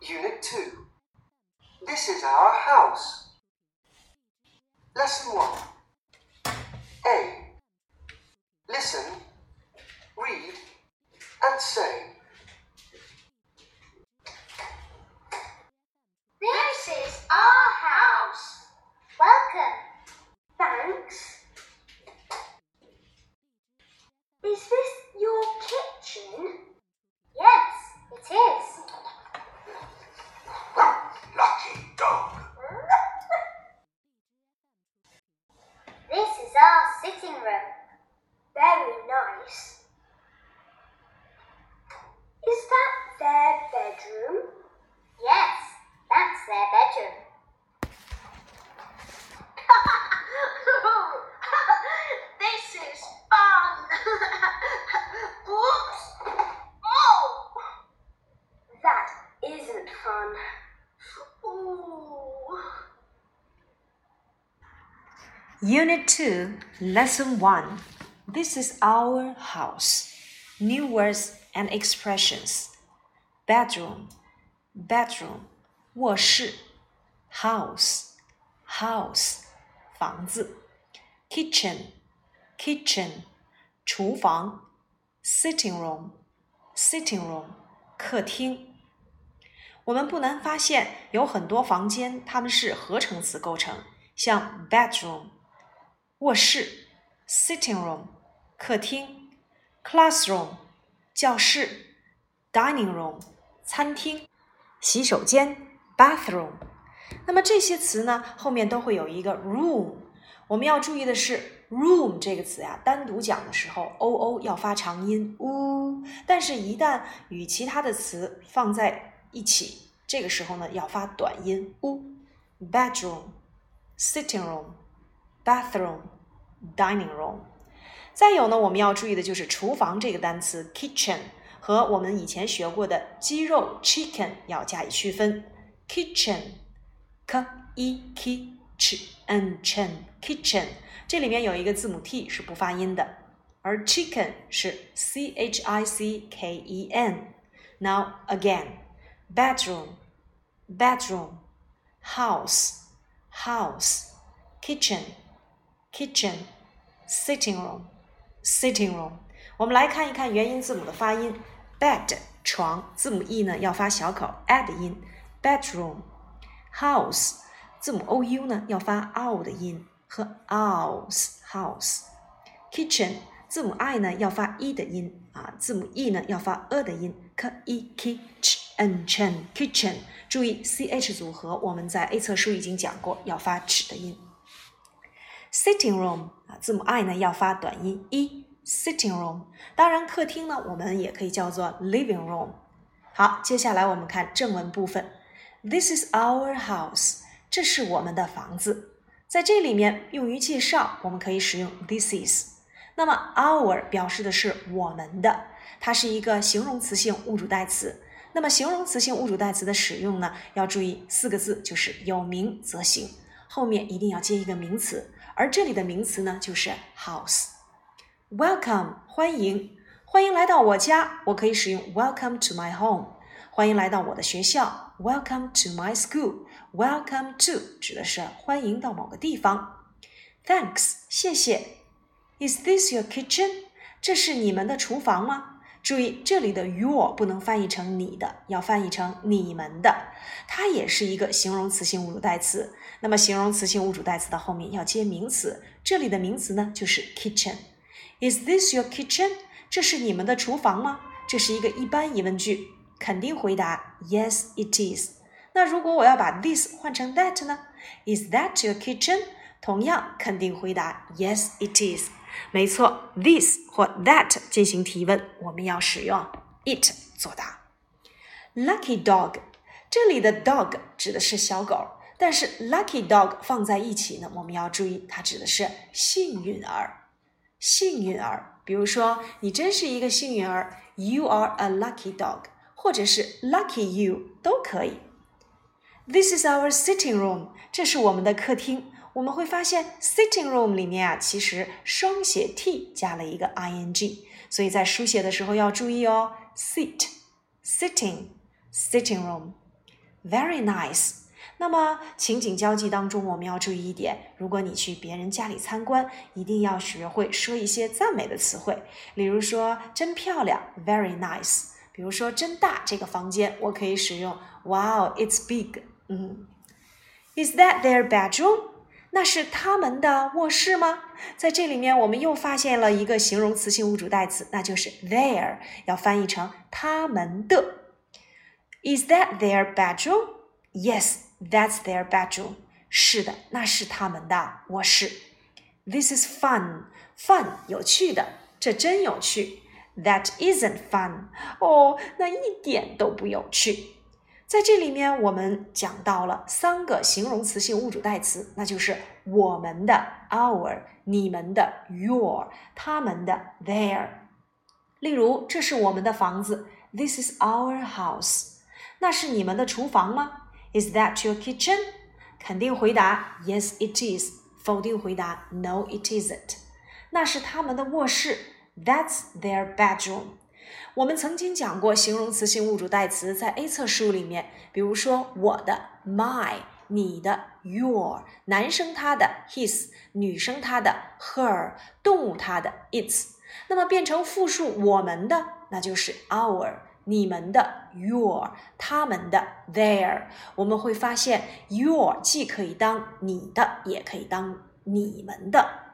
Unit 2. This is our house. Lesson 1. A. Listen, read, and say. This is our house. Welcome. Thanks. Is this your kitchen? Yes, it is. Lucky dog. This is our sitting room. Very nice. Is that their bedroom? Yes, that's their bedroom. this is fun. Oops. Oh. That isn't fun. Ooh. Unit 2, Lesson 1. This is our house. New words and expressions. Bedroom, bedroom, 卧室 house, house, 房子 kitchen, kitchen, 厨房 sitting room, sitting room, 客厅。我们不难发现，有很多房间它们是合成词构成，像 bedroom。 卧室 （sitting room）、客厅 （classroom）、教室 （dining room）、餐厅、洗手间 （bathroom）。那么这些词呢，后面都会有一个 room。我们要注意的是，room 这个词呀，单独讲的时候，o o 要发长音 u，但是一旦与其他的词放在一起，这个时候呢，要发短音 u。bedroom、sitting room。bathroom、dining room。再有呢，我们要注意的就是厨房这个单词 kitchen 和我们以前学过的鸡肉 chicken 要加以区分。kitchen k i k ch n chen kitchen 这里面有一个字母 t 是不发音的，而 chicken 是 c h i c k e n。Now again, Kitchen sitting room, sitting room。我们来看一看元音字母的发音。bed 床，字母 e 呢要发小口 a 的音。bedroom, house 字母 o u 呢要发 o 的音和 house house。kitchen 字母 i 呢要发 e 的音啊，字母 e 呢要发 a 的音。k i k i c h n chen kitchen。注意 c h 组合，我们在 A 册书已经讲过，要发 ch 的音。Sitting room 啊，字母 i 呢要发短音 e。sitting room，当然客厅呢我们也可以叫做 living room。好，接下来我们看正文部分。This is our house，这是我们的房子。在这里面用于介绍，我们可以使用 this is。那么 our 表示的是我们的，它是一个形容词性物主代词。那么形容词性物主代词的使用呢，要注意四个字，就是有名则行，后面一定要接一个名词。而这里的名词呢，就是 house。Welcome，欢迎，欢迎来到我家。我可以使用 Welcome to my home。欢迎来到我的学校，Welcome to my school。Welcome to 指的是欢迎到某个地方。Thanks，谢谢。Is this your kitchen？这是你们的厨房吗？注意这里的 your 不能翻译成你的，要翻译成你们的。它也是一个形容词性物主代词。那么形容词性物主代词的后面要接名词，这里的名词呢就是 kitchen。Is this your kitchen？这是你们的厨房吗？这是一个一般疑问句，肯定回答 Yes, it is。那如果我要把 this 换成 that 呢？Is that your kitchen？同样肯定回答 Yes, it is。没错，this 或 that 进行提问，我们要使用 it 作答。Lucky dog，这里的 dog 指的是小狗。但是 lucky dog 放在一起呢，我们要注意，它指的是幸运儿。幸运儿，比如说你真是一个幸运儿，You are a lucky dog，或者是 lucky you 都可以。This is our sitting room，这是我们的客厅。我们会发现 sitting room 里面啊，其实双写 t 加了一个 ing，所以在书写的时候要注意哦。sit，sitting，sitting room。very nice。那么情景交际当中，我们要注意一点：如果你去别人家里参观，一定要学会说一些赞美的词汇，例如说“真漂亮 ”，very nice。比如说“真大”这个房间，我可以使用 “Wow, it's big”。嗯，Is that their bedroom？那是他们的卧室吗？在这里面，我们又发现了一个形容词性物主代词，那就是 their，要翻译成他们的。Is that their bedroom? Yes, that's their bedroom. 是的，那是他们的卧室。This is fun. Fun 有趣的，这真有趣。That isn't fun. 哦，那一点都不有趣。在这里面，我们讲到了三个形容词性物主代词，那就是我们的 our、你们的 your、他们的 their。例如，这是我们的房子，This is our house。那是你们的厨房吗？Is that your kitchen？肯定回答 Yes, it is。否定回答 No, it isn't。那是他们的卧室，That's their bedroom。我们曾经讲过形容词性物主代词，在 A 册书里面，比如说我的 my，你的 your，男生他的 his，女生她的 her，动物它的 its。那么变成复数我们的，那就是 our，你们的 your，他们的 their。我们会发现 your 既可以当你的，也可以当你们的。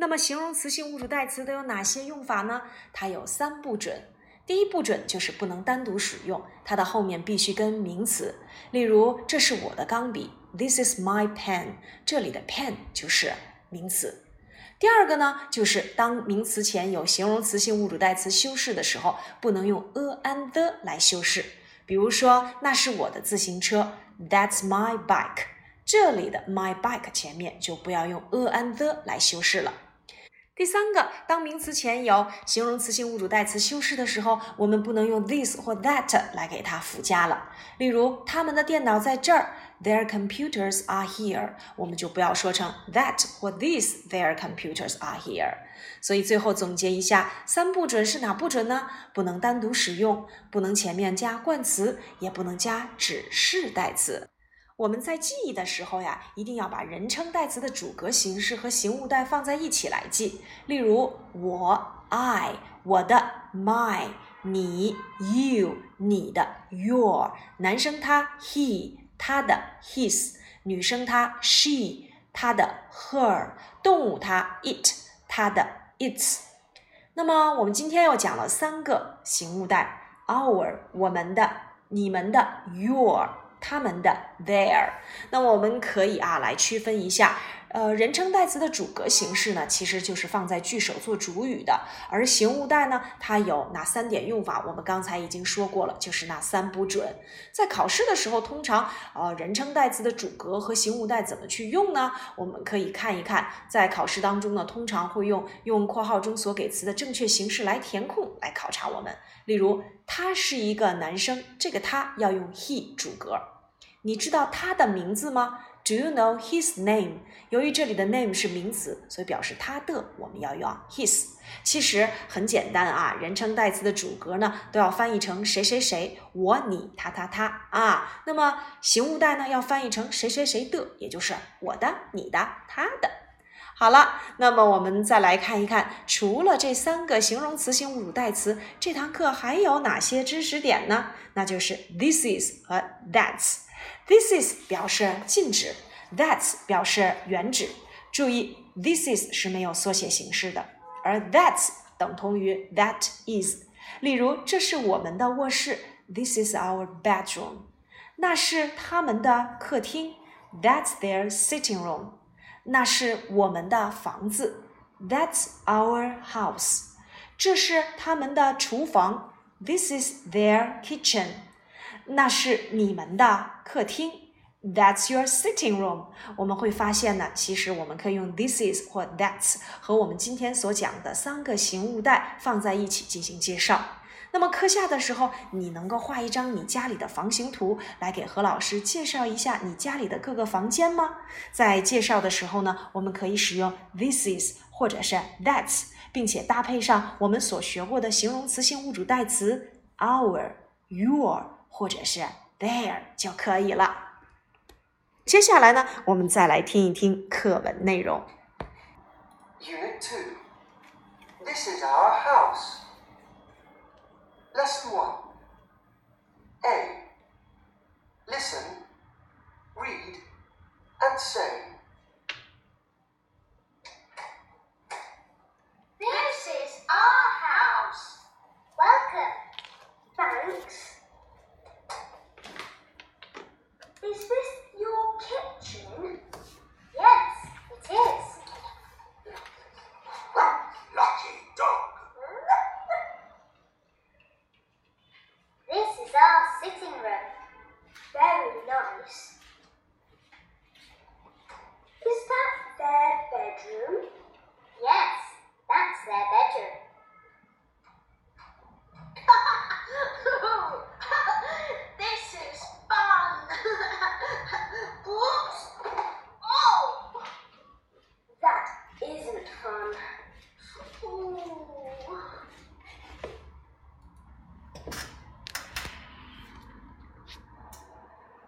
那么形容词性物主代词都有哪些用法呢？它有三不准。第一不准就是不能单独使用，它的后面必须跟名词。例如，这是我的钢笔，This is my pen。这里的 pen 就是名词。第二个呢，就是当名词前有形容词性物主代词修饰的时候，不能用 a and the 来修饰。比如说，那是我的自行车，That's my bike。这里的 my bike 前面就不要用 a and the 来修饰了。第三个，当名词前有形容词性物主代词修饰的时候，我们不能用 this 或 that 来给它附加了。例如，他们的电脑在这儿，Their computers are here，我们就不要说成 that 或 this their computers are here。所以最后总结一下，三不准是哪不准呢？不能单独使用，不能前面加冠词，也不能加指示代词。我们在记忆的时候呀，一定要把人称代词的主格形式和形物代放在一起来记。例如，我 I，我的 my，你 you，你的 your，男生他 he，他的 his，女生她 she，她的 her，动物它 it，它的 its。那么我们今天又讲了三个形物代：our，我们的；你们的；your。他们的 there，那我们可以啊来区分一下，呃，人称代词的主格形式呢，其实就是放在句首做主语的，而形物代呢，它有哪三点用法？我们刚才已经说过了，就是那三不准。在考试的时候，通常呃，人称代词的主格和形物代怎么去用呢？我们可以看一看，在考试当中呢，通常会用用括号中所给词的正确形式来填空来考察我们。例如，他是一个男生，这个他要用 he 主格。你知道他的名字吗？Do you know his name？由于这里的 name 是名词，所以表示他的，我们要用 his。其实很简单啊，人称代词的主格呢都要翻译成谁谁谁，我、你、他、他、他啊。那么形物代呢要翻译成谁谁谁的，也就是我的、你的、他的。好了，那么我们再来看一看，除了这三个形容词性物主代词，这堂课还有哪些知识点呢？那就是 this is 和 that's。This is 表示禁止，That's 表示原指。注意，This is 是没有缩写形式的，而 That's 等同于 That is。例如，这是我们的卧室，This is our bedroom。那是他们的客厅，That's their sitting room。那是我们的房子，That's our house。这是他们的厨房，This is their kitchen。那是你们的客厅，That's your sitting room。我们会发现呢，其实我们可以用 this is 或 that's 和我们今天所讲的三个形物代放在一起进行介绍。那么课下的时候，你能够画一张你家里的房型图来给何老师介绍一下你家里的各个房间吗？在介绍的时候呢，我们可以使用 this is 或者是 that's，并且搭配上我们所学过的形容词性物主代词 our、your。或者是 there 就可以了。接下来呢，我们再来听一听课文内容。Unit Two, This is our house. Lesson 1.